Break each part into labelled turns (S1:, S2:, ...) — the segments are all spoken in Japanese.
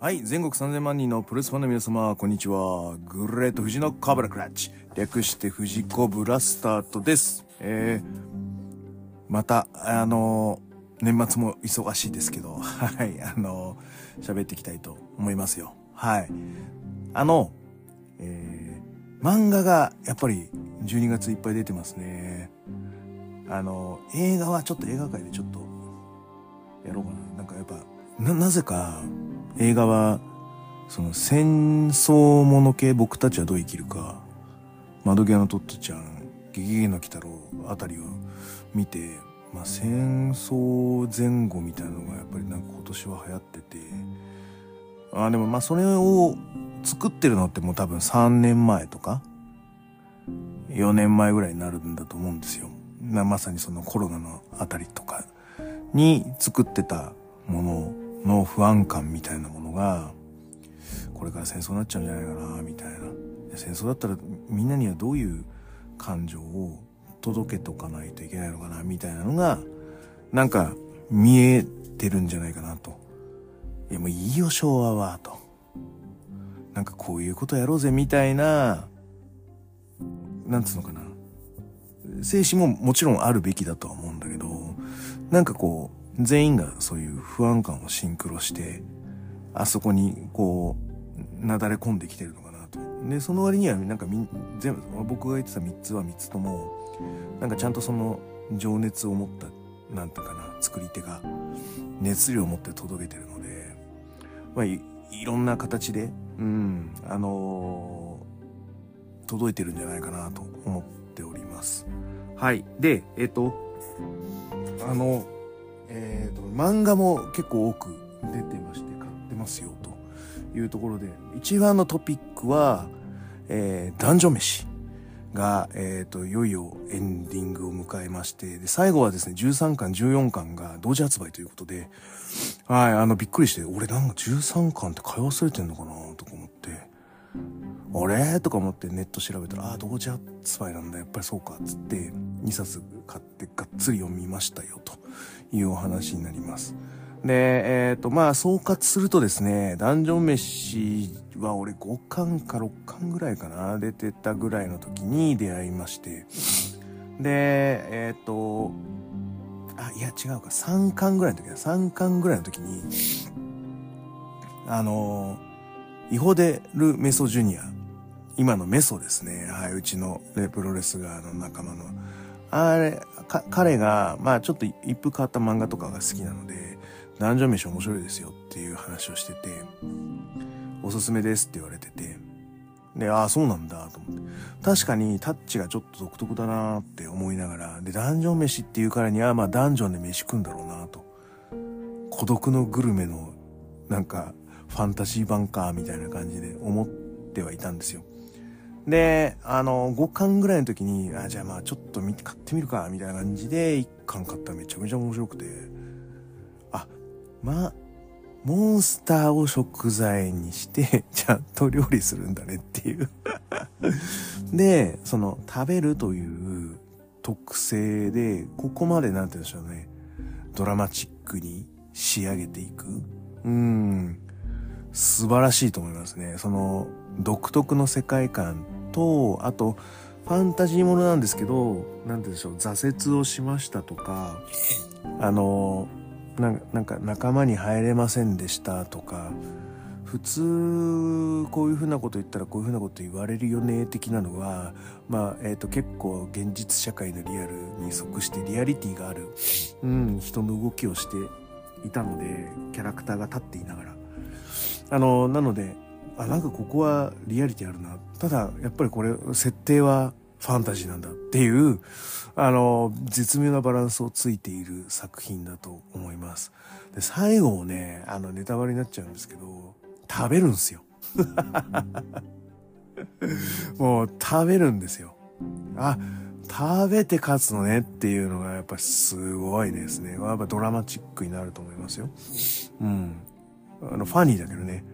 S1: はい、全国3000万人のプロレスファンの皆様、こんにちは。グレート富士のカブラクラッチ。略して富士コブラスタートです。えー、また、あのー年末も忙しいですけど、はい、あのー喋っていきたいと思いますよ。はい。あの、えー、漫画がやっぱり12月いっぱい出てますね。あのー映画はちょっと映画界でちょっとやろうかな。なんかやっぱ、な、なぜか映画は、その戦争もの系僕たちはどう生きるか、窓際のトットちゃん、ゲゲゲの鬼太郎あたりを見て、まあ戦争前後みたいなのがやっぱりなんか今年は流行ってて、あでもまあそれを作ってるのってもう多分3年前とか、4年前ぐらいになるんだと思うんですよ。まさにそのコロナのあたりとかに作ってたものの不安感みたいなものが、これから戦争になっちゃうんじゃないかな、みたいな。戦争だったらみんなにはどういう感情を届けとかないといけないのかな、みたいなのが、なんか見えてるんじゃないかなと。いやもういいよ、昭和は、と。なんかこういうことやろうぜ、みたいな、なんつうのかな。精神ももちろんあるべきだとは思うんだけど、なんかこう、全員がそういう不安感をシンクロして、あそこにこう、なだれ込んできてるのかなと。で、その割にはなんかみ、全部、僕が言ってた3つは3つとも、なんかちゃんとその情熱を持った、なんていうかな、作り手が熱量を持って届けてるので、まあい、いろんな形で、うん、あのー届いてるんじゃないかなと思っております。はい。で、えっ、と、あの、えっ、と、漫画も結構多く出てまして、買ってますよ、というところで、一番のトピックは、えー、男女飯が、えっ、と、いよいよエンディングを迎えまして、で、最後はですね、13巻、14巻が同時発売ということで、はい、あの、びっくりして、俺なんか13巻って買い忘れてんのかなとか思って、あれ？とか思ってネット調べたら、ああ、同時発売なんだ、やっぱりそうか、つって、2冊買ってがっつり読みましたよ、と。いうお話になります。で、えっ、と、まあ、総括するとですね、ダンジョン飯は俺5巻か6巻ぐらいかな、出てたぐらいの時に出会いまして、で、えっ、と、あ、いや違うか、3巻ぐらいの時だ、3巻ぐらいの時に、あの、イホデル・メソジュニア、今のメソですね。はい、うちのレプロレスラーの仲間の。あれ、彼が、まあちょっと一風変わった漫画とかが好きなので、ダンジョン飯面白いですよっていう話をしてて、おすすめですって言われてて、で、ああ、そうなんだと思って。確かにタッチがちょっと独特だなって思いながら、で、ダンジョン飯っていうからには、まあダンジョンで飯食うんだろうなと。孤独のグルメの、なんか、ファンタジー版か、みたいな感じで思ってはいたんですよ。で、あの、5巻ぐらいの時に、あ、じゃあまあちょっと、買ってみるか、みたいな感じで、1巻買ったらめちゃめちゃ面白くて、あ、まあ、モンスターを食材にして、ちゃんと料理するんだねっていう。で、その、食べるという特性で、ここまでなんて言うんでしょうね、ドラマチックに仕上げていく。うん。素晴らしいと思いますね。その、独特の世界観と、あと、ファンタジーものなんですけど、なんて言うんでしょう、挫折をしましたとか、あの、なんかなんか仲間に入れませんでしたとか、普通、こういうふうなこと言ったらこういうふうなこと言われるよね、的なのは、まあ、えっ、と、結構現実社会のリアルに即してリアリティがある、うん、人の動きをしていたので、キャラクターが立っていながら。あの、なので、あ、なんかここはリアリティあるな。ただ、やっぱりこれ、設定はファンタジーなんだっていう、あの、絶妙なバランスをついている作品だと思います。で、最後もね、あの、ネタバレになっちゃうんですけど、食べるんですよ。もう、食べるんですよ。あ、食べて勝つのねっていうのがやっぱりすごいですね。やっぱドラマチックになると思いますよ。うん。あの、ファニーだけどね。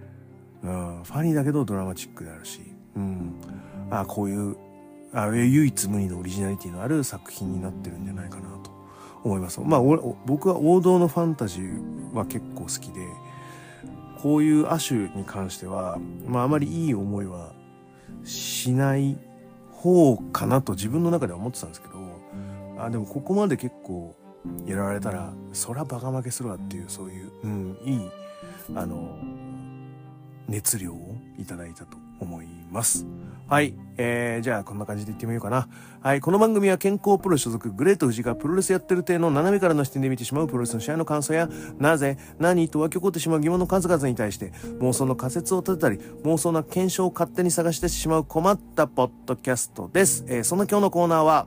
S1: うん、ファニーだけどドラマチックであるし。うん。あ、こういう、あ唯一無二のオリジナリティのある作品になってるんじゃないかなと思います。まあ、僕は王道のファンタジーは結構好きで、こういう亜種に関しては、まああまりいい思いはしない方かなと自分の中では思ってたんですけど、あ、でもここまで結構やられたら、そりゃバカ負けするわっていう、そういう、うん、いい、あの、熱量をいただいたと思います。はい。えー、じゃあこんな感じでいってみようかな。はい。この番組は健康プロ所属グレート富士がプロレスやってる体の斜めからの視点で見てしまうプロレスの試合の感想や、なぜ、何と湧き起こってしまう疑問の数々に対して妄想の仮説を立てたり、妄想な検証を勝手に探してしまう困ったポッドキャストです。えー、その今日のコーナーは、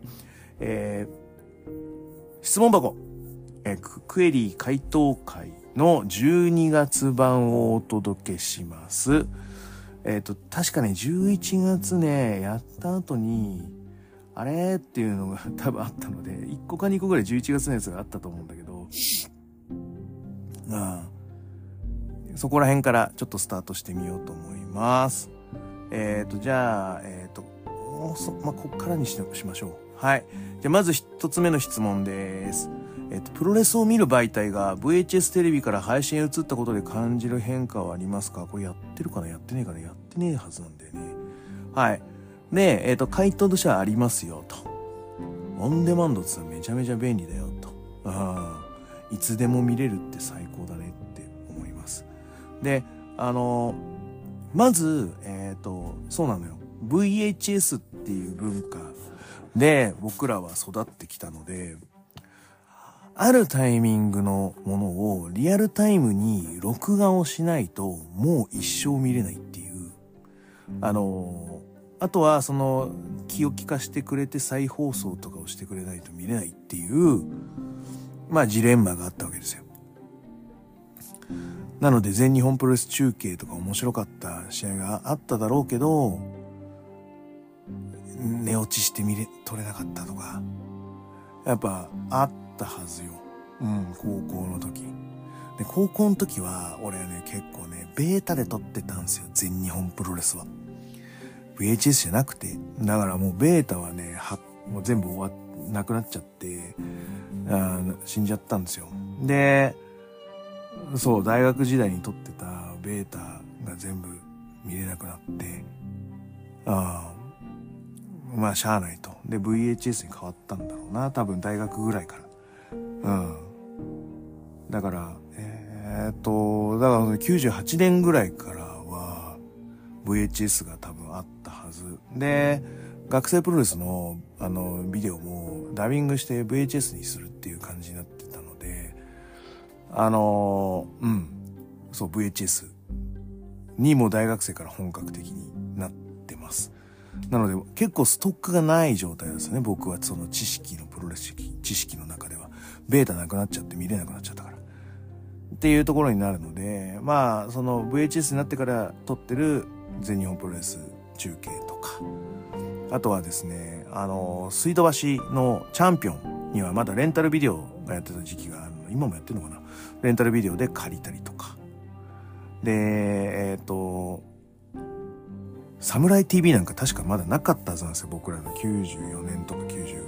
S1: えー、質問箱、えー、クエリー回答会の12月版をお届けします。えっ、ー、と、確かね、11月ね、やった後に、あれっていうのが多分あったので、1個か2個ぐらい11月のやつがあったと思うんだけど、あそこら辺からちょっとスタートしてみようと思います。えっ、ー、と、じゃあ、えっ、ー、と、まあ、こっからにししましょう。はい。じゃあ、まず一つ目の質問です。えっと、プロレスを見る媒体が VHS テレビから配信へ移ったことで感じる変化はありますか？これやってるかな？やってねえかな？やってねえはずなんだよね。はい。で、えっと、回答としてはありますよ、と。オンデマンドってめちゃめちゃ便利だよ、と。ああ、いつでも見れるって最高だねって思います。で、あの、まず、えっ、と、そうなのよ。VHS っていう文化で僕らは育ってきたので、あるタイミングのものをリアルタイムに録画をしないともう一生見れないっていう。あの、あとはその気を利かしてくれて再放送とかをしてくれないと見れないっていう、まあジレンマがあったわけですよ。なので全日本プロレス中継とか面白かった試合があっただろうけど、寝落ちして見れ、撮れなかったとか、やっぱあってったはずよ。うん、高校の時。で、高校の時は、俺ね、結構ね、ベータで撮ってたんですよ。全日本プロレスは。VHS じゃなくて。だからもうベータはね、は、もう全部終わっ、なくなっちゃって、あ死んじゃったんですよ。で、そう、大学時代に撮ってたベータが全部見れなくなって、ああ、まあ、しゃあないと。で、VHS に変わったんだろうな。多分大学ぐらいから。うん。だから、えー、っと、だから98年ぐらいからは VHS が多分あったはず。で、学生プロレスのあのビデオもダビングして VHS にするっていう感じになってたので、あの、うん。そう、VHS にも大学生から本格的になってます。なので結構ストックがない状態ですね。僕はその知識のプロレス知識の中で。ベータなくなっちゃって見れなくなっちゃったから。っていうところになるので、まあ、その VHS になってから撮ってる全日本プロレス中継とか、あとはですね、あの、水道橋のチャンピオンにはまだレンタルビデオがやってた時期があるの。今もやってるのかな？レンタルビデオで借りたりとか。で、えっ、ー、と、サムライ TV なんか確かまだなかったはずなんですよ。僕らの94年とか90、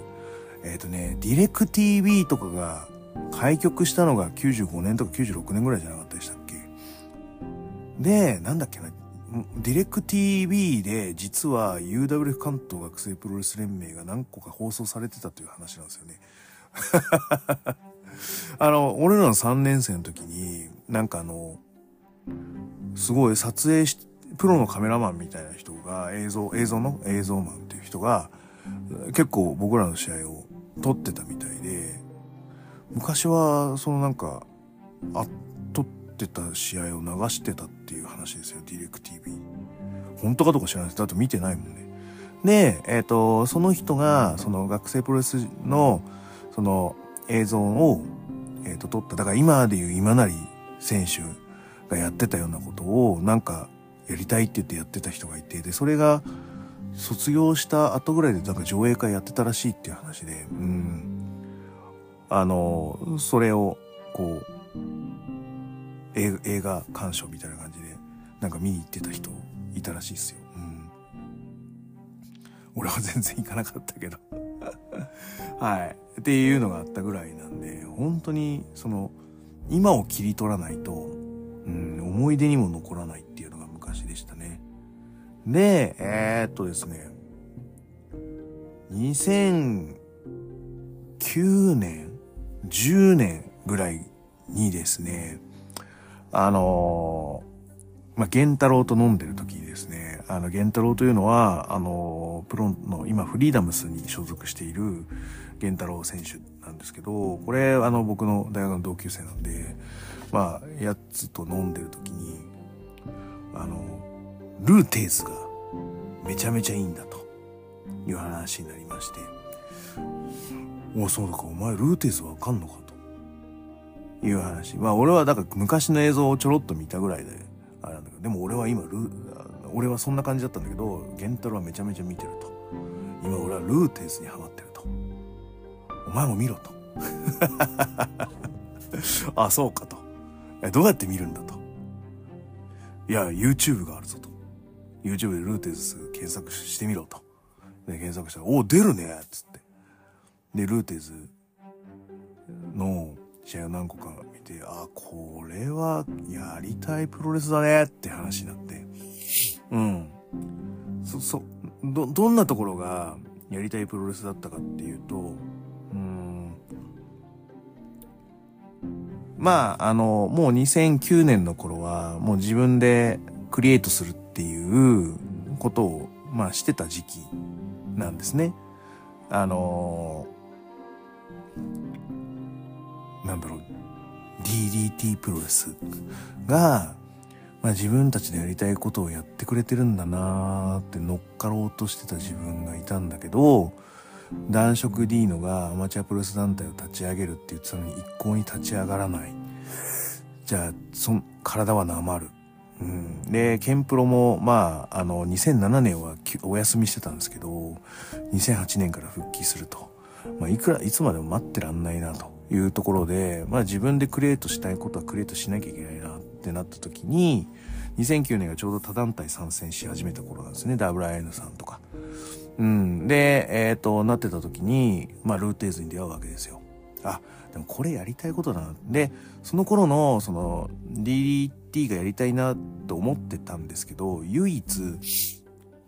S1: えっ、ー、とね、ディレク TV とかが開局したのが95年とか96年ぐらいじゃなかったでしたっけ？で、なんだっけな、ディレク TV で実は UWF 関東学生プロレス連盟が何個か放送されてたという話なんですよね。あの、俺らの3年生の時に、なんかあの、すごい撮影し、プロのカメラマンみたいな人が映像、映像の？映像マンっていう人が、結構僕らの試合を撮ってたみたいで、昔は、そのなんか、あ、撮ってた試合を流してたっていう話ですよ、ディレク TV。本当かどうか知らないです。だって見てないもんね。で、えっ、ー、と、その人が、その学生プロレスの、その映像を、えっ、ー、と、撮った。だから今でいう今成選手がやってたようなことを、なんか、やりたいって言ってやってた人がいて、で、それが、卒業した後ぐらいでなんか上映会やってたらしいっていう話で、うん。あの、それを、こう、映画鑑賞みたいな感じで、なんか見に行ってた人いたらしいですよ。うん。俺は全然行かなかったけど はい。っていうのがあったぐらいなんで、本当に、その、今を切り取らないと、うん、思い出にも残らないで、えー、っとですね、2009年、10年ぐらいにですね、あの、まあ、玄太郎と飲んでる時にですね、あの、玄太郎というのは、あの、プロの、今、フリーダムスに所属している玄太郎選手なんですけど、これ、あの、僕の大学の同級生なんで、まあ、やつと飲んでる時に、あの、ルーテーズがめちゃめちゃいいんだという話になりまして、おそうか、お前ルーテーズわかんのかという話。まあ俺はだから昔の映像をちょろっと見たぐらいで、あれなんだけど、でも俺は今ル俺はそんな感じだったんだけど、ゲンタロはめちゃめちゃ見てると。今俺はルーテーズにハマってると。お前も見ろと。あ、そうかと。どうやって見るんだと。いや、YouTube があるぞと。YouTube でルーテーズ検索してみろと。で、検索したら、お出るねつって。で、ルーテーズの試合を何個か見て、あ、これはやりたいプロレスだねって話になって。うん。そ、そ、ど、どんなところがやりたいプロレスだったかっていうと、うん。まあ、あの、もう2009年の頃は、もう自分でクリエイトするっていうことを、まあしてた時期なんですね。あのなんだろう、DDT プロレスが、まあ自分たちでやりたいことをやってくれてるんだなーって乗っかろうとしてた自分がいたんだけど、男色 D のがアマチュアプロレス団体を立ち上げるって言ってたのに一向に立ち上がらない。じゃあ、そ体はなまる。うん、で、ケンプロも、まあ、あの、2007年はお休みしてたんですけど、2008年から復帰すると。まあ、いくら、いつまでも待ってらんないな、というところで、まあ自分でクリエイトしたいことはクリエイトしなきゃいけないなってなった時に、2009年がちょうど他団体参戦し始めた頃なんですね。WIN さんとか。うん。で、えっ、ー、と、なってた時に、まあルーテーズに出会うわけですよ。あ、でもこれやりたいことだな。で、その頃の、その、DDT がやりたいなと思ってたんですけど、唯一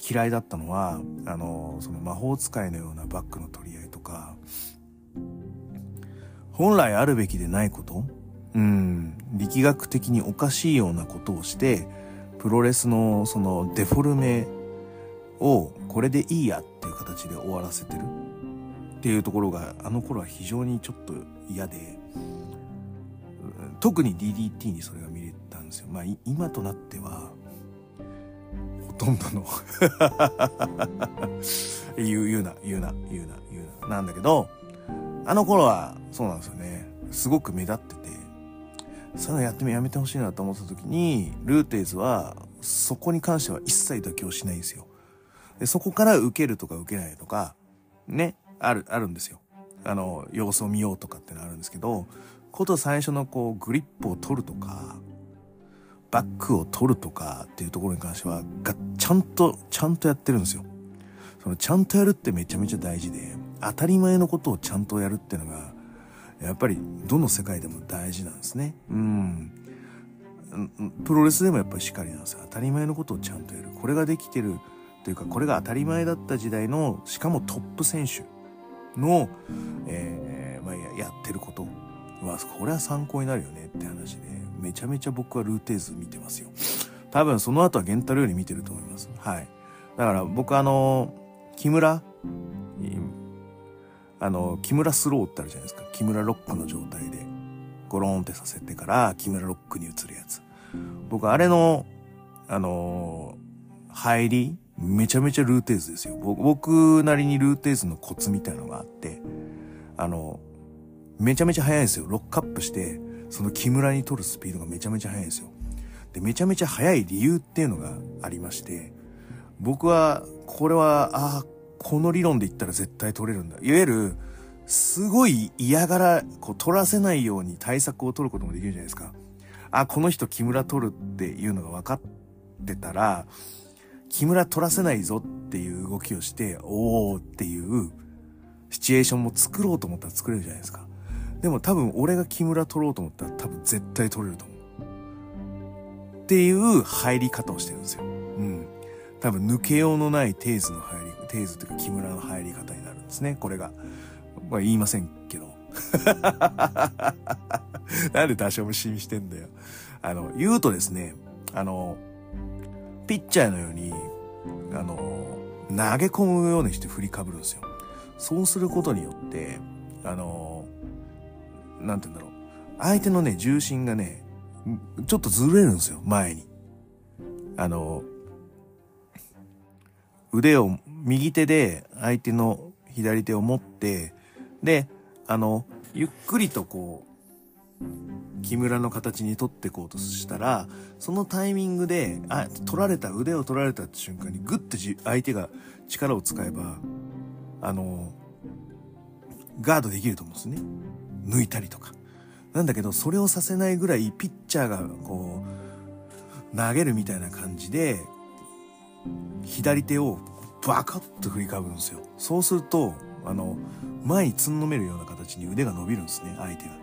S1: 嫌いだったのは、あの、その魔法使いのようなバッグの取り合いとか、本来あるべきでないことうん、力学的におかしいようなことをして、プロレスのそのデフォルメをこれでいいやっていう形で終わらせてるっていうところがあの頃は非常にちょっと嫌で、特に DDT にそれが見れたんですよ。まあ今となっては、ほとんどの 言う、言うな、言うな、言うな、言うな、なんだけど、あの頃はそうなんですよね。すごく目立ってて、そういうのやってもやめてほしいなと思った時に、ルーテーズはそこに関しては一切妥協しないんですよ。でそこから受けるとか受けないとか、ね、ある、あるんですよ。あの、様子を見ようとかってのあるんですけど、こと最初のこう、グリップを取るとか、バックを取るとかっていうところに関しては、が、ちゃんと、ちゃんとやってるんですよ。その、ちゃんとやるってめちゃめちゃ大事で、当たり前のことをちゃんとやるっていうのが、やっぱりどの世界でも大事なんですね。うん。プロレスでもやっぱりしっかりなんですよ。当たり前のことをちゃんとやる。これができてるというか、これが当たり前だった時代の、しかもトップ選手の、えー、まあ、やってることは、これは参考になるよねって話で、めちゃめちゃ僕はルーティーズ見てますよ。多分その後はゲンタルより見てると思います。はい。だから僕あの、木村あの、木村スローってあるじゃないですか。木村ロックの状態で、ゴローンってさせてから、木村ロックに移るやつ。僕、あれの、あの、入り、めちゃめちゃルーテーズですよ。僕なりにルーテーズのコツみたいなのがあって、あの、めちゃめちゃ速いんですよ。ロックアップして、その木村に取るスピードがめちゃめちゃ速いんですよ。で、めちゃめちゃ速い理由っていうのがありまして、僕は、これは、ああ、この理論で言ったら絶対取れるんだ。いわゆる、すごい嫌がら、こう取らせないように対策を取ることもできるじゃないですか。あ、この人木村取るっていうのが分かってたら、木村取らせないぞっていう動きをして、おーっていうシチュエーションも作ろうと思ったら作れるじゃないですか。でも多分俺が木村取ろうと思ったら多分絶対取れると思う。っていう入り方をしてるんですよ。うん。多分抜けようのないテーズの入り、テーズというか木村の入り方になるんですね、これが。まあ言いませんけど。なんで多少無心してんだよ。あの、言うとですね、あの、ピッチャーのように、あの、投げ込むようにして振りかぶるんですよ。そうすることによって、あの、なんて言うんだろう。相手のね、重心がね、ちょっとずれるんですよ、前に。あの、腕を右手で相手の左手を持って、で、あの、ゆっくりとこう、木村の形に取ってこうとしたら、そのタイミングで、あ、取られた、腕を取られたって瞬間にグッて相手が力を使えば、あの、ガードできると思うんですね。抜いたりとか。なんだけど、それをさせないぐらいピッチャーがこう、投げるみたいな感じで、左手をバカッと振りかぶるんですよ。そうすると、あの、前につんのめるような形に腕が伸びるんですね、相手が。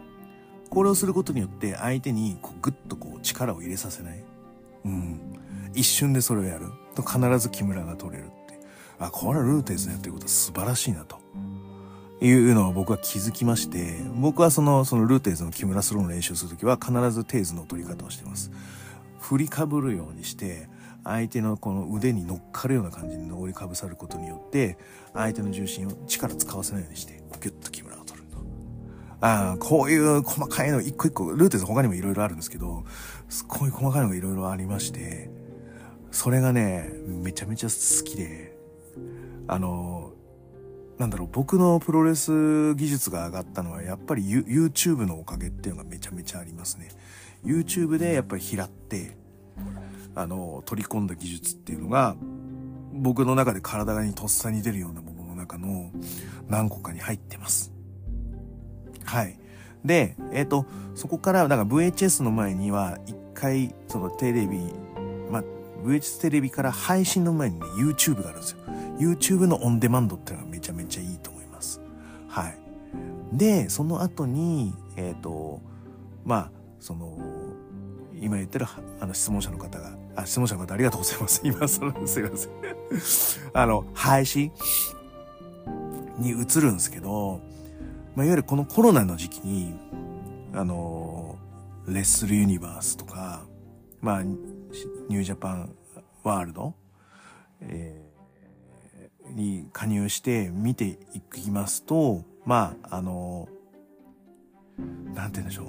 S1: これをすることによって相手にこうグッとこう力を入れさせない。うん。一瞬でそれをやると必ず木村が取れるって。あ、これはルーテーズのやってることは素晴らしいなと。いうのを僕は気づきまして、僕はその、そのルーテーズの木村スローの練習するときは必ずテーズの取り方をしてます。振りかぶるようにして、相手のこの腕に乗っかるような感じに登りかぶさることによって、相手の重心を力使わせないようにして、ギュッと木村を取る。あ、こういう細かいの一個一個、ルーテーズ他にも色々あるんですけど、こうい細かいのが色々ありまして、それがね、めちゃめちゃ好きで、あの、なんだろう、僕のプロレス技術が上がったのは、やっぱり YouTube のおかげっていうのがめちゃめちゃありますね。YouTube でやっぱり拾って、あの、取り込んだ技術っていうのが、僕の中で体にとっさに出るようなものの中の何個かに入ってます。はい。で、えっ、ー、と、そこから、だから VHS の前には、一回、そのテレビ、まあ、VHS テレビから配信の前にね、YouTube があるんですよ。YouTube のオンデマンドっていうのがめちゃめちゃいいと思います。はい。で、その後に、えっ、ー、と、まあ、その、今言ってるあの質問者の方が、あ、質問者の方ありがとうございます。今、その、すいません。あの、配信に移るんですけど、まあ、いわゆるこのコロナの時期に、あの、レッスルユニバースとか、まあ、ニュージャパンワールド、えー、に加入して見ていきますと、まあ、あの、なんて言うんでしょう。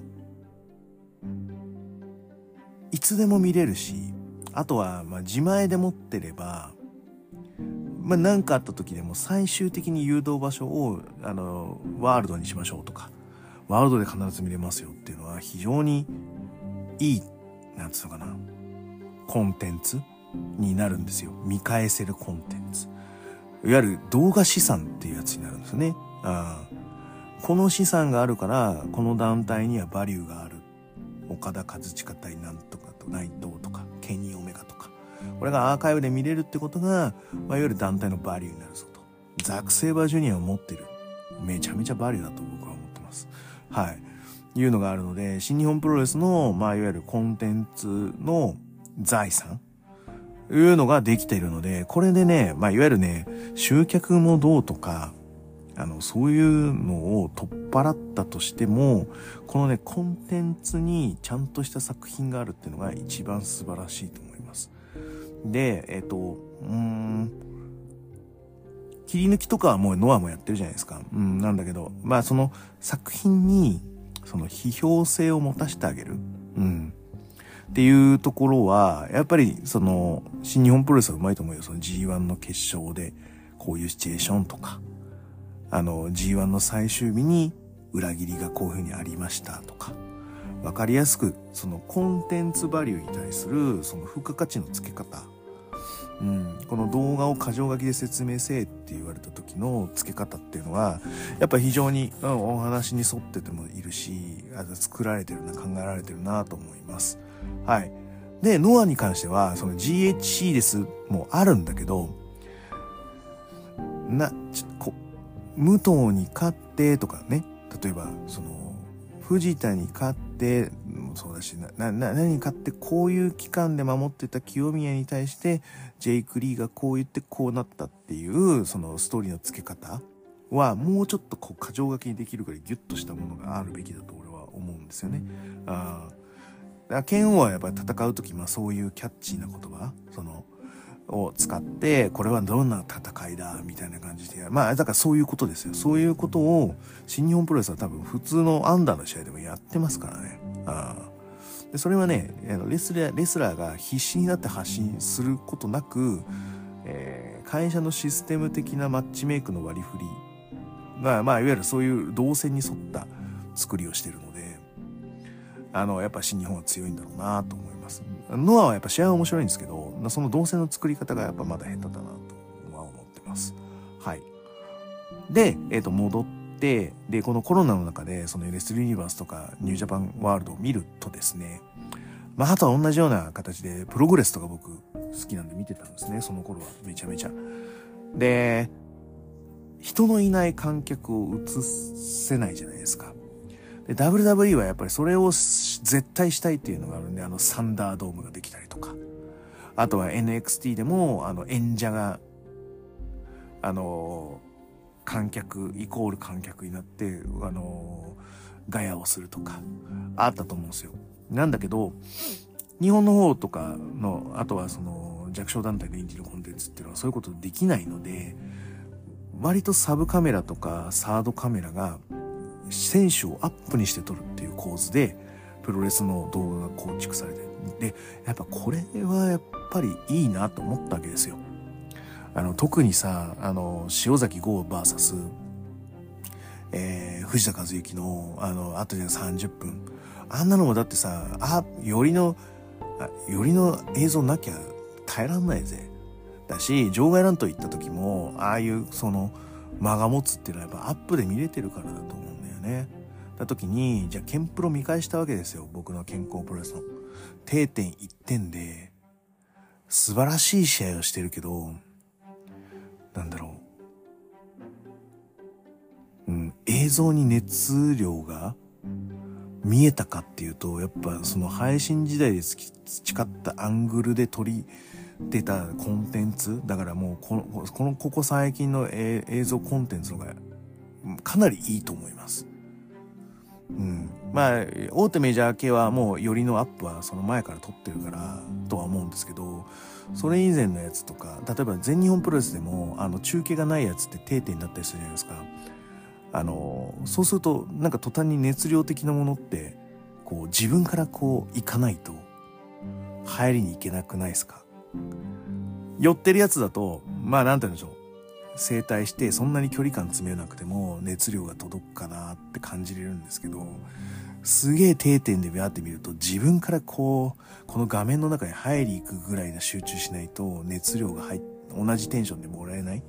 S1: いつでも見れるし、あとは、まあ、自前で持ってれば、まあ、何かあった時でも最終的に誘導場所を、あの、ワールドにしましょうとか、ワールドで必ず見れますよっていうのは非常にいい、なんつうのかな、コンテンツになるんですよ。見返せるコンテンツ。いわゆる動画資産っていうやつになるんですよね。あこの資産があるから、この団体にはバリューがある。岡田和親対なんとかと内藤、とか。これがアーカイブで見れるってことが、まあ、いわゆる団体のバリューになるぞと。ザック・セイバージュニアを持ってる。めちゃめちゃバリューだと僕は思ってます。はい。いうのがあるので、新日本プロレスの、まあ、いわゆるコンテンツの財産いうのができているので、これでね、まあ、いわゆるね、集客もどうとか、あの、そういうのを取っ払ったとしても、このね、コンテンツにちゃんとした作品があるっていうのが一番素晴らしいと思います。で、えっ、ー、と、うん、切り抜きとかはもうノアもやってるじゃないですか。うん、なんだけど、まあその作品に、その批評性を持たせてあげる。うん。っていうところは、やっぱりその、新日本プロレスはうまいと思うよ。その G1 の決勝で、こういうシチュエーションとか、あの、G1 の最終日に裏切りがこういう風にありましたとか、わかりやすく、そのコンテンツバリューに対する、その付加価値の付け方、うん、この動画を箇条書きで説明せえって言われた時の付け方っていうのは、やっぱ非常に、うん、お話に沿っててもいるし、作られてるな、考えられてるなと思います。はい。で、ノアに関しては、その GHC ですもあるんだけど、な、ちょこ、武藤に勝ってとかね、例えば、その、藤田に勝って、そうだし、な、な、何かってこういう期間で守ってた清宮に対して、ジェイク・リーがこう言ってこうなったっていう、そのストーリーの付け方は、もうちょっとこう、過剰書きにできるぐらいギュッとしたものがあるべきだと俺は思うんですよね。ああ。剣王はやっぱり戦う時、まあそういうキャッチーな言葉、その、を使って、これはどんな戦いだ、みたいな感じで。まあ、だからそういうことですよ。そういうことを、新日本プロレスは多分普通のアンダーの試合でもやってますからね。あでそれはね、レスラー、レスラーが必死になって発信することなく、えー、会社のシステム的なマッチメイクの割り振りが、まあ、いわゆるそういう動線に沿った作りをしてるので、あの、やっぱ新日本は強いんだろうなと思います。ノアはやっぱ試合は面白いんですけど、その動線の作り方がやっぱまだ下手だなとは思ってます。はい。で、えっ、ー、と、戻って、で、このコロナの中で、その LS ユニバースとかニュージャパンワールドを見るとですね、まあ、あとは同じような形で、プログレスとか僕好きなんで見てたんですね、その頃は。めちゃめちゃ。で、人のいない観客を映せないじゃないですか。で、WWE はやっぱりそれを絶対したいっていうのがあるんで、あのサンダードームができたりとか。あとは NXT でも、あの演者が、あの、観客、イコール観客になって、あの、ガヤをするとか、あったと思うんですよ。なんだけど、日本の方とかの、あとはその弱小団体が演じるコンテンツっていうのはそういうことできないので、割とサブカメラとかサードカメラが選手をアップにして撮るっていう構図で、プロレスの動画が構築されてで、やっぱこれはやっぱりいいなと思ったわけですよ。あの、特にさ、あの、塩崎豪 VS、えー、藤田和幸の、あの、あとで30分。あんなのもだってさ、あ、よりの、よりの映像なきゃ耐えらんないぜ。だし、場外乱闘行った時も、ああいうその間が持つっていうのはやっぱアップで見れてるからだとね。だ時に、じゃあケンプロ見返したわけですよ。僕の健康プロレスの。定点1点で、素晴らしい試合をしてるけど、なんだろう。うん、映像に熱量が見えたかっていうと、やっぱその配信時代で培ったアングルで撮り出たコンテンツ、だからもうこの、この、ここ最近の映像コンテンツのがかなりいいと思います。うん。まあ、大手メジャー系はもうよりのアップはその前から撮ってるからとは思うんですけど、それ以前のやつとか、例えば全日本プロレスでも、あの、中継がないやつって定点だったりするじゃないですか。あの、そうすると、なんか途端に熱量的なものって、こう、自分からこう、行かないと、入りに行けなくないですか寄ってるやつだと、まあ、なんて言うんでしょう。整体してそんなに距離感詰めなくても熱量が届くかなって感じれるんですけど、すげえ定点でビャって見ると自分からこう、この画面の中に入り行くぐらいな集中しないと熱量が入、同じテンションでもらえない。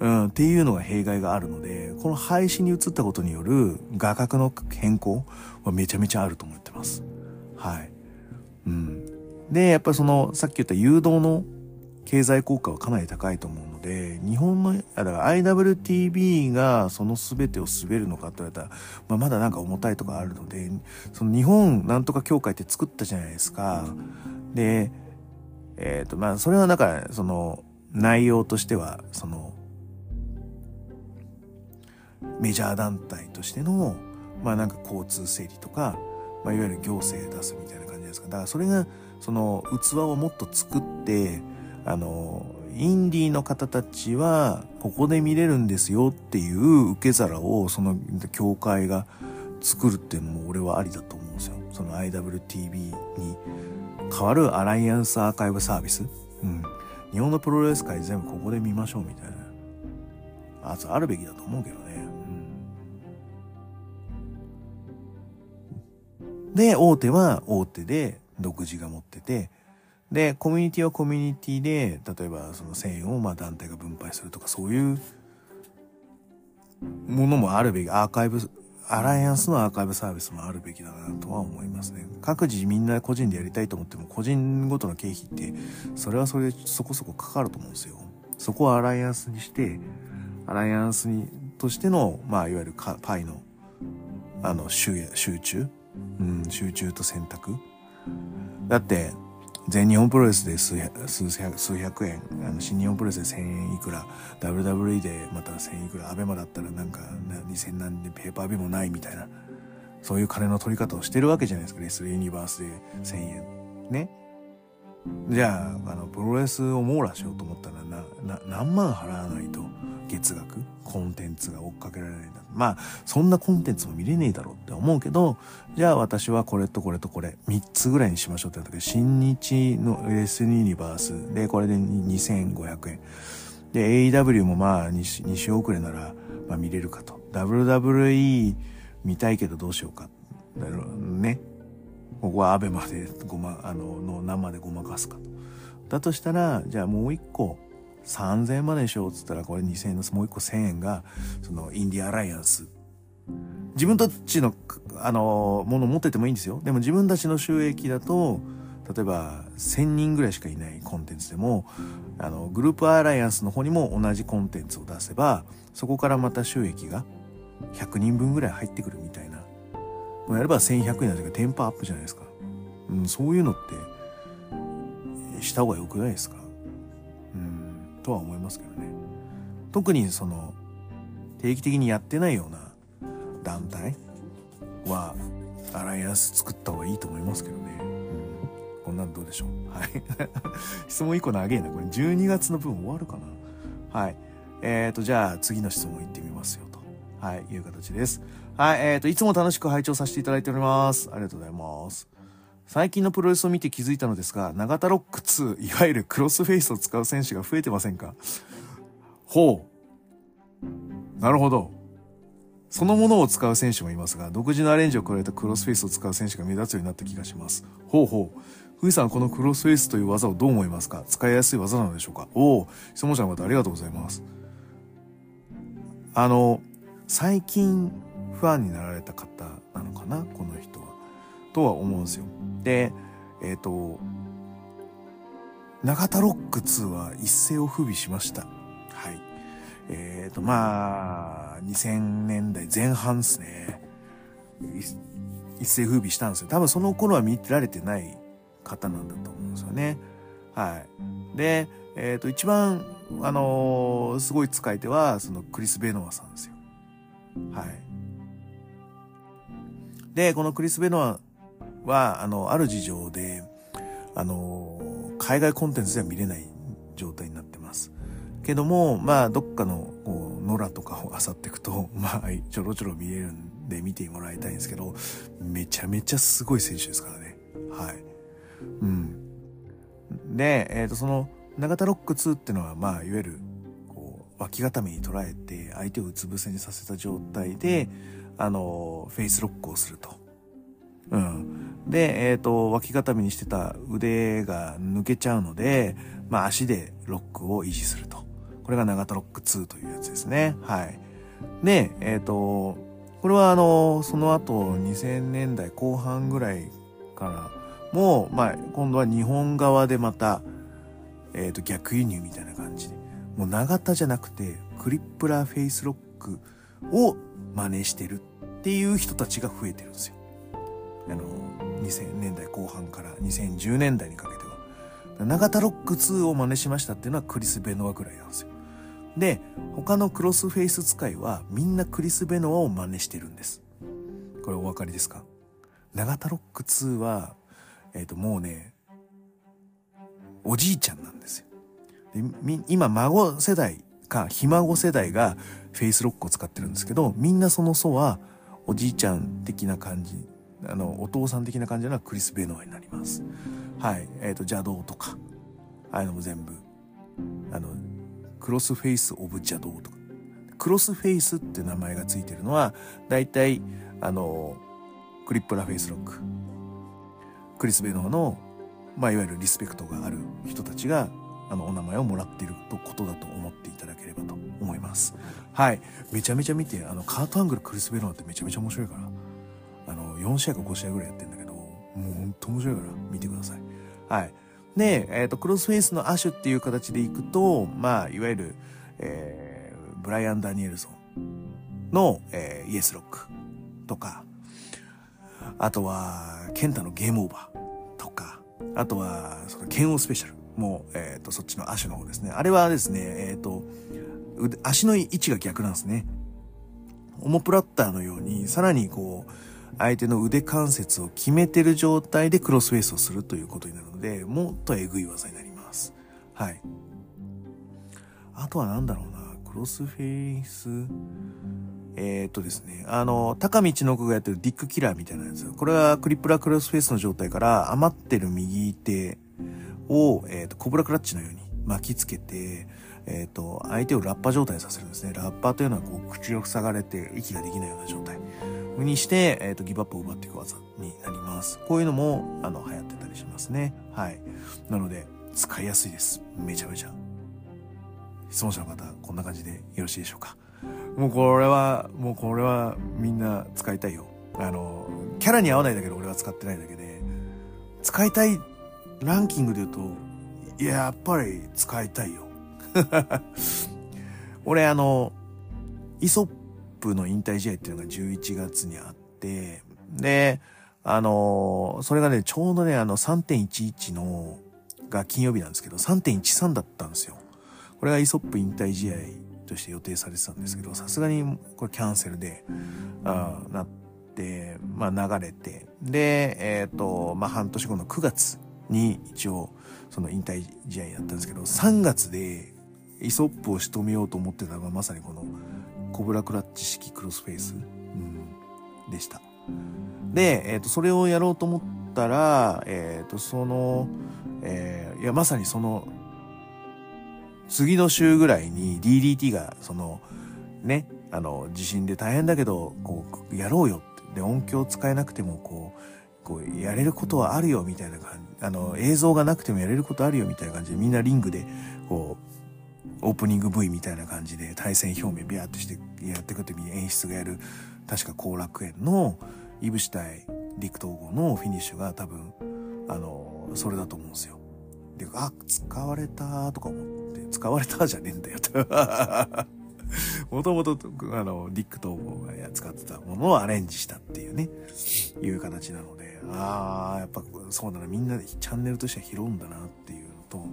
S1: うん、っていうのが弊害があるので、この配信に移ったことによる画角の変更はめちゃめちゃあると思ってます。はい。うん。で、やっぱりその、さっき言った誘導の経済効果はかなり高いと思うので、日本の、だから IWTV がその全てを滑るのかと言われたら、まあ、まだなんか重たいとかあるので、その日本なんとか協会って作ったじゃないですか。で、えっ、ー、と、まあ、それはなんか、その、内容としては、その、メジャー団体としての、まあなんか交通整理とか、まあいわゆる行政出すみたいな感じですか。だからそれが、その器をもっと作って、あの、インディーの方たちは、ここで見れるんですよっていう受け皿を、その協会が作るっていうのも俺はありだと思うんですよ。その IWTV に変わるアライアンスアーカイブサービス？うん。日本のプロレス界全部ここで見ましょうみたいな。ああるべきだと思うけどね。うん、で、大手は大手で独自が持ってて、で、コミュニティはコミュニティで、例えばその1000円をまあ団体が分配するとか、そういうものもあるべき、アーカイブ、アライアンスのアーカイブサービスもあるべきだなとは思いますね。各自みんな個人でやりたいと思っても、個人ごとの経費って、それはそれでそこそこかかると思うんですよ。そこはアライアンスにして、アライアンスに、としての、まあ、いわゆるパイの、あの、集集中？うん、集中と選択。だって、全日本プロレスで数百数百数百円あの新日本プロレスで1000円いくら WWE でまた1000円いくらアベマだったらなんか2000何でペーパービーもないみたいなそういう金の取り方をしてるわけじゃないですか。レスユニバースで1000円。ね。じゃああのプロレスを網羅しようと思ったらなな何万払わないと月額コンテンツが追っかけられないんだ。まあ、そんなコンテンツも見れねえだろうって思うけど、じゃあ私はこれとこれとこれ、3つぐらいにしましょうって言った時、新日の s ユニバースで、これで2500円。で、AEW もまあ2、週遅れなら、まあ見れるかと。WWE 見たいけどどうしようか。だろね。ここはアベマでごま、あの、の生でごまかすかと。だとしたら、じゃあもう一個、3000円までにしようっつったらこれ2000円のもう一個1000円がそのインディアライアンス。自分たちのあのもの持っててもいいんですよ。でも自分たちの収益だと例えば1000人ぐらいしかいないコンテンツでもあのグループアライアンスの方にも同じコンテンツを出せばそこからまた収益が100人分ぐらい入ってくるみたいな。もうやれば1100円なんですがテンパアップじゃないですか、うん、そういうのってした方がよくないですか？うんとは思いますけどね。特にその定期的にやってないような団体はアライアンス作った方がいいと思いますけどね、うん、こんなんどうでしょう？はい。質問1個長えなこれ。12月の分終わるかな？はい。えーとじゃあ次の質問いってみますよと。はいいう形です。はいえーといつも楽しく拝聴させていただいておりますありがとうございます最近のプロレスを見て気づいたのですが、長田ロック2、いわゆるクロスフェイスを使う選手が増えてませんか？ほう。なるほど。そのものを使う選手もいますが、独自のアレンジを加えたクロスフェイスを使う選手が目立つようになった気がします。ほうほう。ふいさん、このクロスフェイスという技をどう思いますか？使いやすい技なのでしょうか？おお、質問者の方ありがとうございます。あの、最近ファンになられた方なのかなこの人は。とは思うんですよ。で、えっ、ー、と、長田ロック2は一世を風靡しました。はい。えっ、ー、と、まあ、2000年代前半ですね。一世風靡したんですよ。多分その頃は見られてない方なんだと思うんですよね。はい。で、えっ、ー、と、一番、あのー、すごい使い手は、そのクリス・ベノアさんですよ。はい。で、このクリス・ベノアは、あの、ある事情で、あの、海外コンテンツでは見れない状態になってます。けども、まあ、どっかの、こう、野良とかを漁っていくと、まあ、ちょろちょろ見れるんで見てもらいたいんですけど、めちゃめちゃすごい選手ですからね。はい。うん。で、えっ、ー、と、その、長田ロック2っていうのは、まあ、いわゆる、こう、脇固めに捉えて、相手をうつ伏せにさせた状態で、あの、フェイスロックをすると。うん。で、えっ、ー、と、脇固めにしてた腕が抜けちゃうので、まあ足でロックを維持すると。これが長田ロック2というやつですね。はい。で、えっ、ー、と、これはあの、その後2000年代後半ぐらいからも、まあ今度は日本側でまた、えっ、ー、と逆輸入みたいな感じで、もう長田じゃなくてクリップラーフェイスロックを真似してるっていう人たちが増えてるんですよ。あの、2000年代後半から2010年代にかけては。長田ロック2を真似しましたっていうのはクリス・ベノアぐらいなんですよ。で、他のクロスフェイス使いはみんなクリス・ベノアを真似してるんです。これお分かりですか？長田ロック2は、えっ、ー、と、もうね、おじいちゃんなんですよ。で今、孫世代か、ひ孫世代がフェイスロックを使ってるんですけど、みんなその層は、おじいちゃん的な感じあの、お父さん的な感じなクリス・ベノアになります。はい。えっ、ー、と、邪道とか、ああいうのも全部、あの、クロスフェイス・オブ邪道とか。クロスフェイスって名前がついてるのは、大体、あの、クリップラフェイスロック。クリス・ベノアの、まあ、いわゆるリスペクトがある人たちが、あの、お名前をもらっていることだと思っていただければと思います。はい。めちゃめちゃ見て、あの、カートアングル・クリス・ベノアってめちゃめちゃ面白いから、あの、4試合か5試合ぐらいやってんだけど、もうほんと面白いから見てください。はい。で、えっ、ー、と、クロスフェイスのアシュっていう形でいくと、まあ、いわゆる、えー、ブライアン・ダニエルソンの、えー、イエスロックとか、あとは、ケンタのゲームオーバーとか、あとは、その、剣王スペシャルも、えっ、ー、と、そっちの足の方ですね。あれはですね、えっ、と、足の位置が逆なんですね。オモプラッターのように、さらにこう、相手の腕関節を決めてる状態でクロスフェイスをするということになるので、もっとエグい技になります。はい。あとは何だろうな、クロスフェイス、えー、っとですね、あの、高道の子がやってるディックキラーみたいなやつ。これはクリップラクロスフェイスの状態から余ってる右手を、えー、っと、コブラクラッチのように巻きつけて、えっ、と、相手をラッパ状態させるんですね。ラッパというのはこう、口を塞がれて息ができないような状態にして、えっ、と、ギブアップを奪っていく技になります。こういうのも、あの、流行ってたりしますね。はい。なので、使いやすいです。めちゃめちゃ。質問者の方、こんな感じでよろしいでしょうか。もうこれは、もうこれはみんな使いたいよ。あの、キャラに合わないだけで俺は使ってないだけで、使いたいランキングで言うと、いや、やっぱり使いたいよ。俺あの、イソップの引退試合っていうのが11月にあって、で、あの、それがね、ちょうどね、あの3.11の、が金曜日なんですけど、3.13だったんですよ。これがイソップ引退試合として予定されてたんですけど、さすがにこれキャンセルで、あなって、まあ流れて、で、えっ、ー、と、まあ半年後の9月に一応、その引退試合やったんですけど、3月でイソップを仕留めようと思ってたのがまさにこのコブラクラッチ式クロスフェイス、うん、でした。で、えっ、ー、と、それをやろうと思ったら、えっ、ー、と、その、えー、いや、まさにその、次の週ぐらいに DDT が、その、ね、あの、地震で大変だけど、こう、やろうよって。で、音響使えなくても、こう、こう、やれることはあるよ、みたいな感じ。あの、映像がなくてもやれることあるよ、みたいな感じで、みんなリングで、こう、オープニング V みたいな感じで対戦表明ビャーっとしてやってくって演出がやる確か後楽園のイブシ対陸東郷のフィニッシュが多分あのそれだと思うんですよ。であ使われたとか思って使われたじゃねえんだよと。もともと、あの、ディック統合が使ってたものをアレンジしたっていうね、いう形なので、ああ、やっぱそうだな、みんなでチャンネルとしては拾うんだなっていうのと、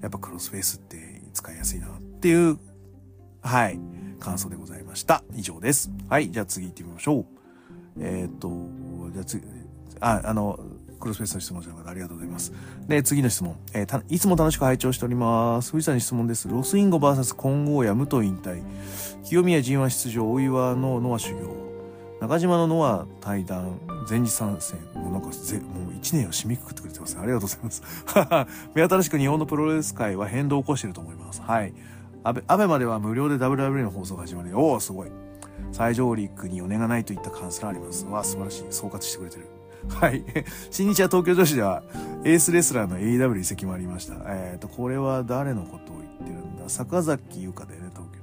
S1: やっぱクロスフェイスって使いやすいなっていう、はい、感想でございました。以上です。はい、じゃあ次行ってみましょう。えっ、と、じゃあ次、あ、あの、クロスフェイスの質問者の方ありがとうございます。で、次の質問。えー、いつも楽しく拝聴しております。藤田に質問です。ロスインゴ VS 混合や武藤引退。清宮神話出場、大岩のノア修行。中島のノア対談、前日参戦。もうなんかぜ、もう一年を締めくくってくれてます。ありがとうございます。目新しく日本のプロレス界は変動を起こしていると思います。はい。アベ、アベまでは無料で WWE の放送が始まる。おお、すごい。最上陸に余念がないといった感想があります。わあ、素晴らしい。総括してくれてる。はい。新日は東京女子ではエースレスラーの AW 移籍もありました。えっ、ー、と、これは誰のことを言ってるんだ？坂崎優香だよね、東京。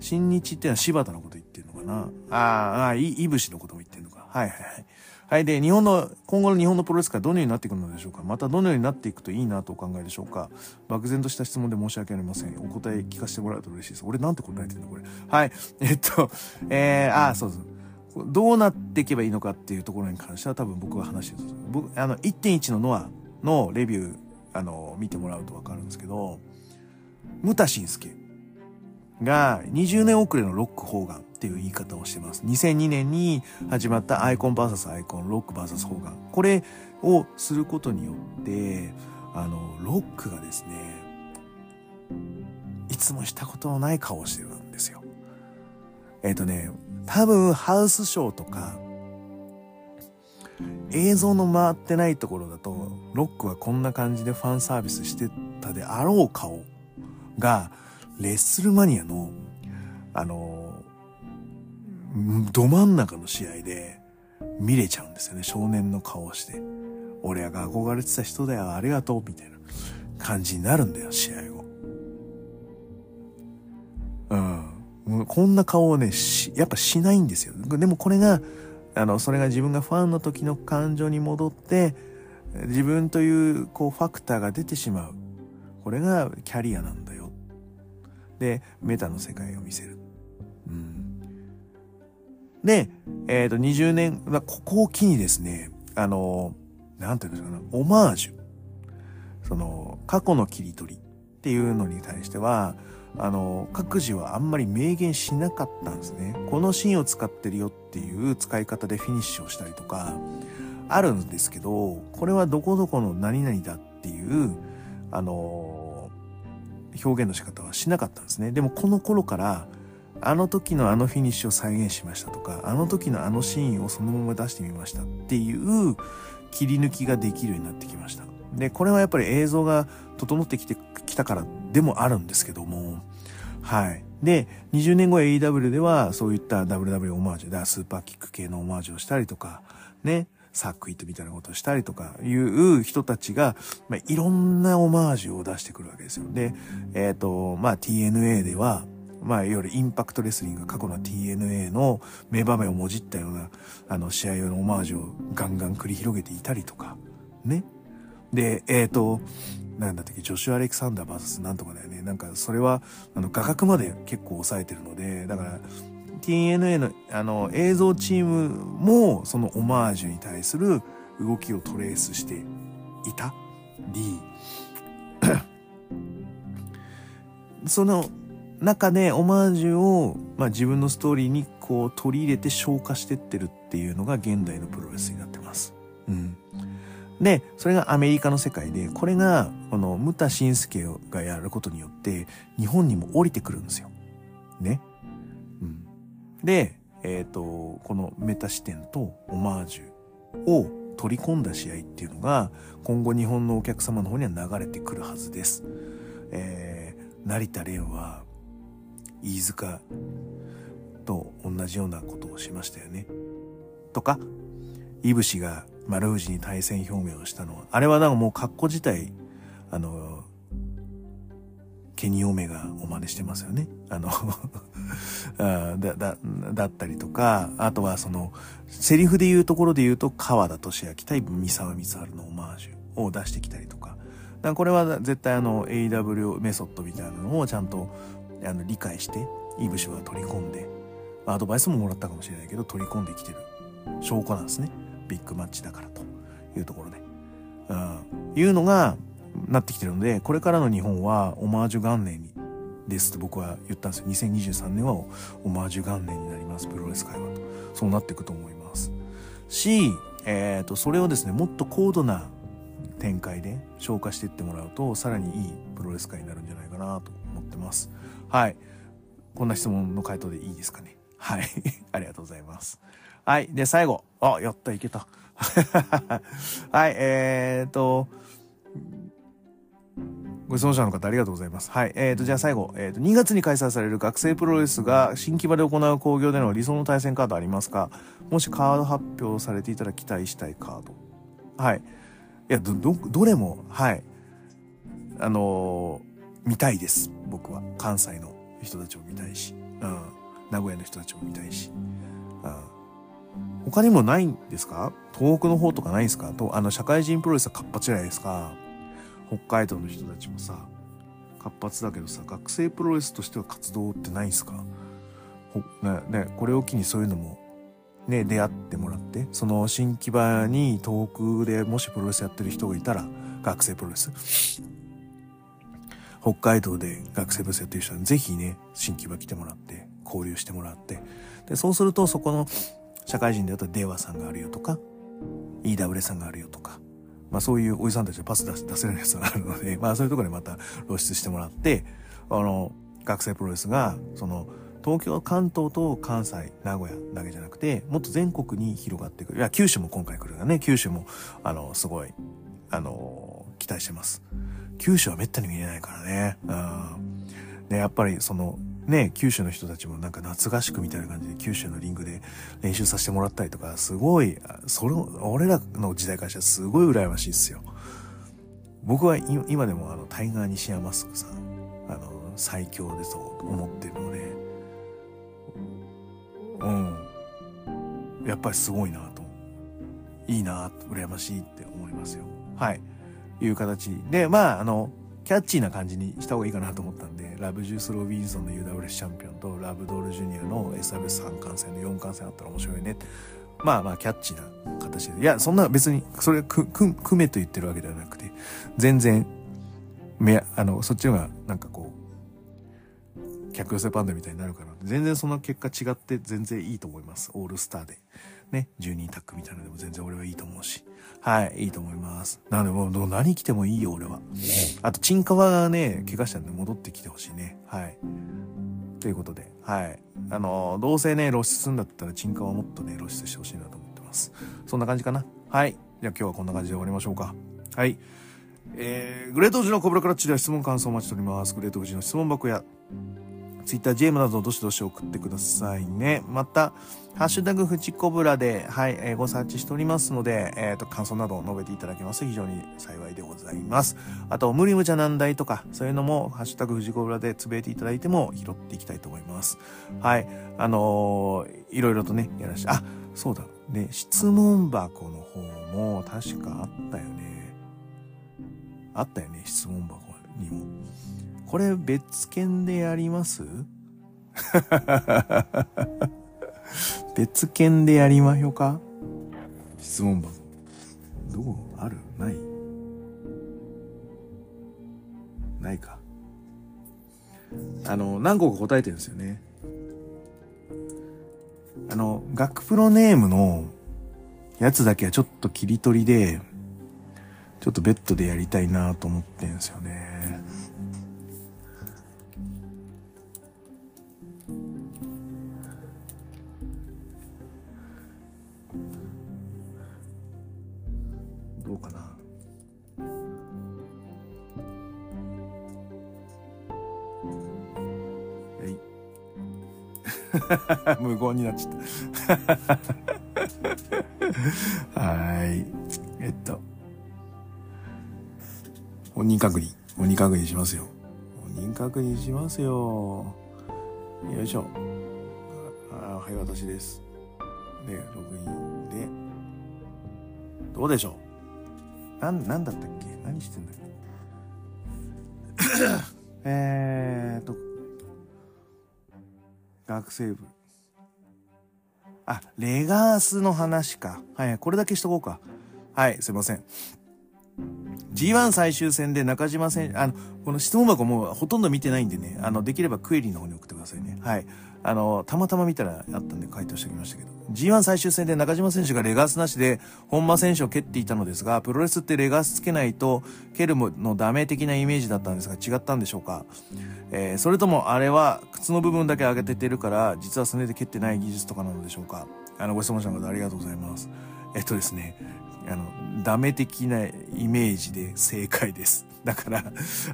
S1: 新日ってのは柴田のこと言ってるのかな？ああ、い、いぶしのことも言ってるのか。はいはいはい。はい。で、日本の、今後の日本のプロレス界どのようになっていくのでしょうか？またどのようになっていくといいなとお考えでしょうか？漠然とした質問で申し訳ありません。お答え聞かせてもらうと嬉しいです。俺なんて答えてんのこれ。はい。えっと、えー、あ、そうです。どうなっていけばいいのかっていうところに関しては多分僕は話してる僕、あの、1.1のノアのレビュー、あの、見てもらうとわかるんですけど、ムタシンスケが20年遅れのロック方眼っていう言い方をしてます。2002年に始まったアイコン VS アイコン、ロック VS 方眼。これをすることによって、あの、ロックがですね、いつもしたことのない顔をしてるんですよ。えっ、ー、とね、多分ハウスショーとか、映像の回ってないところだと、ロックはこんな感じでファンサービスしてたであろう顔が、レッスルマニアの、あの、ど真ん中の試合で見れちゃうんですよね。少年の顔をして。俺が憧れてた人だよ、ありがとう、みたいな感じになるんだよ、試合後。うん。こんな顔をね、やっぱしないんですよ。でもこれが、あの、それが自分がファンの時の感情に戻って、自分という、こう、ファクターが出てしまう。これがキャリアなんだよ。で、メタの世界を見せる。うん。で、えっ、ー、と、20年、ここを機にですね、あの、なんていうんですかね、オマージュ。その、過去の切り取りっていうのに対しては、あの、各自はあんまり明言しなかったんですね。このシーンを使ってるよっていう使い方でフィニッシュをしたりとか、あるんですけど、これはどこどこの何々だっていう、あの、表現の仕方はしなかったんですね。でもこの頃から、あの時のあのフィニッシュを再現しましたとか、あの時のあのシーンをそのまま出してみましたっていう切り抜きができるようになってきました。で、これはやっぱり映像が整ってきてきたからでもあるんですけども、はい。で、20年後 AEW ではそういった WW オマージュ、だスーパーキック系のオマージュをしたりとか、ね、サークイットみたいなことをしたりとかいう人たちが、まあ、いろんなオマージュを出してくるわけですよ。で、えっ、ー、と、まあ TNA では、まあ、いわゆるインパクトレスリング過去の TNA の名場面をもじったような、あの、試合用のオマージュをガンガン繰り広げていたりとか、ね。で、えっ、ー、と、なんだったっけ、ジョシュ・アレクサンダー VS なんとかだよね。なんか、それは、あの、画角まで結構抑えてるので、だから、TNA の、あの、映像チームも、そのオマージュに対する動きをトレースしていたり、その中でオマージュを、まあ、自分のストーリーにこう取り入れて消化してってるっていうのが現代のプロレスになってます。うん。で、それがアメリカの世界で、これが、この、ムタシンスケがやることによって、日本にも降りてくるんですよ。ね。で、えっ、ー、と、このメタ視点とオマージュを取り込んだ試合っていうのが、今後日本のお客様の方には流れてくるはずです。えー、成田蓮は、飯塚と同じようなことをしましたよね。とか、いぶしが丸藤に対戦表明をしたのは、あれはなんかもう格好自体、あの、ケニオメガを真似してますよね。あの あだ、だ、だったりとか、あとはその、セリフで言うところで言うと、川田俊明対三沢光晴のオマージュを出してきたりとか。かこれは絶対あの、AW メソッドみたいなのをちゃんとあの理解していい部署は取り込んでアドバイスももらったかもしれないけど取り込んできてる証拠なんですねビッグマッチだからというところで、うん、いうのがなってきてるのでこれからの日本はオマージュ元年にですと僕は言ったんですよ2023年はオマージュ元年になりますプロレス界はとそうなっていくと思いますし、えーと、それをですねもっと高度な展開で消化していってもらうとさらにいいプロレス界になるんじゃないかなと思ってますはい。こんな質問の回答でいいですかね？はい。ありがとうございます。はい。で、最後。あ、やった、いけた。はい、えーと、ご質問者の方ありがとうございます。はい。えーと、じゃあ最後。えーと、2月に開催される学生プロレスが新木場で行う工業での理想の対戦カードありますか？もしカード発表されていたら期待したいカード。はい。いや、ど、ど、どれも、はい。あのー見たいです。僕は。関西の人たちも見たいし、うん。名古屋の人たちも見たいし。うん。他にもないんですか？東北の方とかないんですか？と、あの、社会人プロレスは活発じゃないですか。北海道の人たちもさ、活発だけどさ、学生プロレスとしては活動ってないんすか、ね、ね、これを機にそういうのも、ね、出会ってもらって、その新木場に東北でもしプロレスやってる人がいたら、学生プロレス。北海道で学生ブースやってる人はぜひね、新規場来てもらって、交流してもらって、で、そうするとそこの社会人であったら電話さんがあるよとか、EW さんがあるよとか、まあそういうおじさんたちはパス出出せるやつがあるので、まあそういうところでまた露出してもらって、あの、学生プロレスが、その、東京、関東と関西、名古屋だけじゃなくて、もっと全国に広がっていく。いや、九州も今回来るがね、九州も、あの、すごい、あの、期待してます。九州はめったに見れないからね。うん。で、やっぱりその、ね、九州の人たちもなんか夏合宿みたいな感じで九州のリングで練習させてもらったりとか、すごい、それ、俺らの時代からしたらすごい羨ましいっすよ。僕は今でもあの、タイガー西山マスクさん、あの、最強でと思ってるので、うん。やっぱりすごいなと。いいな、羨ましいって思いますよ。はい。いう形で、まあ、あの、キャッチーな感じにした方がいいかなと思ったんで、ラブジュース・ロビンソンの UWS チャンピオンとラブドールジュニアの SRS3 冠戦の4冠戦あったら面白いね。まあまあキャッチーな形で。いや、そんな別に、それく、く、組めと言ってるわけではなくて、全然、め、あの、そっちの方が、なんかこう、客寄せパンダみたいになるから、全然その結果違って全然いいと思います。オールスターで。ね、12タックみたいなのでも全然俺はいいと思うし。はい、いいと思います。なのでもう何来てもいいよ、俺は。あと、チンカワがね、怪我したんで戻ってきてほしいね。はい。ということで、はい。あの、どうせね、露出するんだったら、チンカワもっとね、露出してほしいなと思ってます。そんな感じかな。はい。じゃあ今日はこんな感じで終わりましょうか。はい。えー、グレート富士のコブラクラッチでは質問感想をお待ちしております。グレート富士の質問箱や、ツイッター GM などどしどし送ってくださいね。また、ハッシュタグフチコブラで、はい、えー、ごサーチしておりますので、えっ、ー、と、感想などを述べていただけます非常に幸いでございます。あと、無理無茶難題とか、そういうのも、ハッシュタグフジコブラでつぶやいていただいても拾っていきたいと思います。はい、あのー、いろいろとね、やらして、あ、そうだ、ね、質問箱の方も確かあったよね。あったよね、質問箱にも。これ別件でやります？別件でやりまひょか？質問箱。どう？ある？ない？ないか。あの、何個か答えてるんですよね。あの、学プロネームのやつだけはちょっと切り取りで、ちょっとベッドでやりたいなと思ってんですよね。無言になっちゃった。はい。えっと。本人確認。本人確認しますよ。本人確認しますよ。よいしょ。あはい私です。でログインで。どうでしょう？なん、なんだったっけ？何してんだっけ？えー、学生部。あ、レガースの話か。はい、これだけしとこうか。はい、すいません。G1 最終戦で中島選手、あの、この質問箱もうほとんど見てないんでね、あの、できればクエリの方に送ってくださいね。はい。あの、たまたま見たらあったんで回答しておきましたけど。G1 最終戦で中島選手がレガースなしで本間選手を蹴っていたのですが、プロレスってレガースつけないと蹴るのダメ的なイメージだったんですが違ったんでしょうかえー、それともあれは靴の部分だけ上げててるから、実はすねで蹴ってない技術とかなのでしょうかあの、ご質問者の方ありがとうございます。えっとですね、あの、ダメ的なイメージで正解です。だから、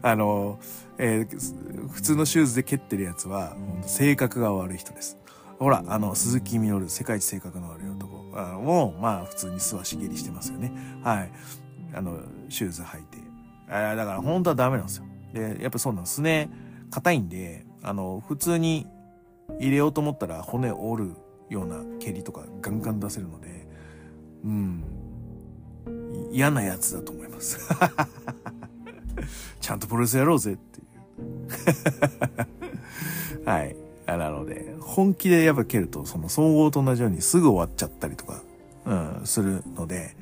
S1: あの、えー、普通のシューズで蹴ってるやつは、性格が悪い人です。ほら、あの、鈴木みのる、世界一性格の悪い男も、まあ、普通に素足蹴りしてますよね。はい。あの、シューズ履いて。あだから本当はダメなんですよ。で、やっぱそうなんですね。硬いんで、あの、普通に入れようと思ったら骨折るような蹴りとかガンガン出せるので、うん。嫌なやつだと思います。ちゃんとプロレスやろうぜっていう。はい。なので、本気でやっぱ蹴ると、その総合と同じようにすぐ終わっちゃったりとか、うん、するので、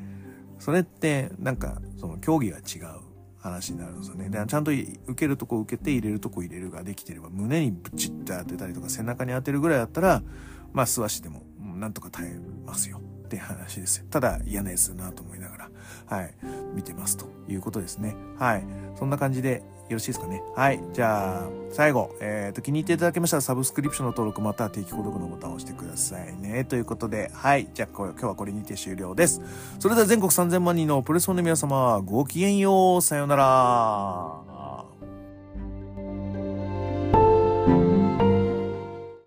S1: それって、なんか、その競技が違う話になるんですよね。で、ちゃんと受けるとこ受けて入れるとこ入れるができてれば、胸にブチッと当てたりとか、背中に当てるぐらいだったら、まあ、素足でも、なんとか耐えますよ。って話ですよ。ただ嫌なやつだなと思いながら、はい、見てますということですね。はい。そんな感じでよろしいですかね。はい。じゃあ、最後、えっ、ー、と、気に入っていただけましたらサブスクリプションの登録または定期購読のボタンを押してくださいね。ということで、はい。じゃあ、今日はこれにて終了です。それでは全国3000万人のプレスフォンの皆様、ごきげんよう。さようなら。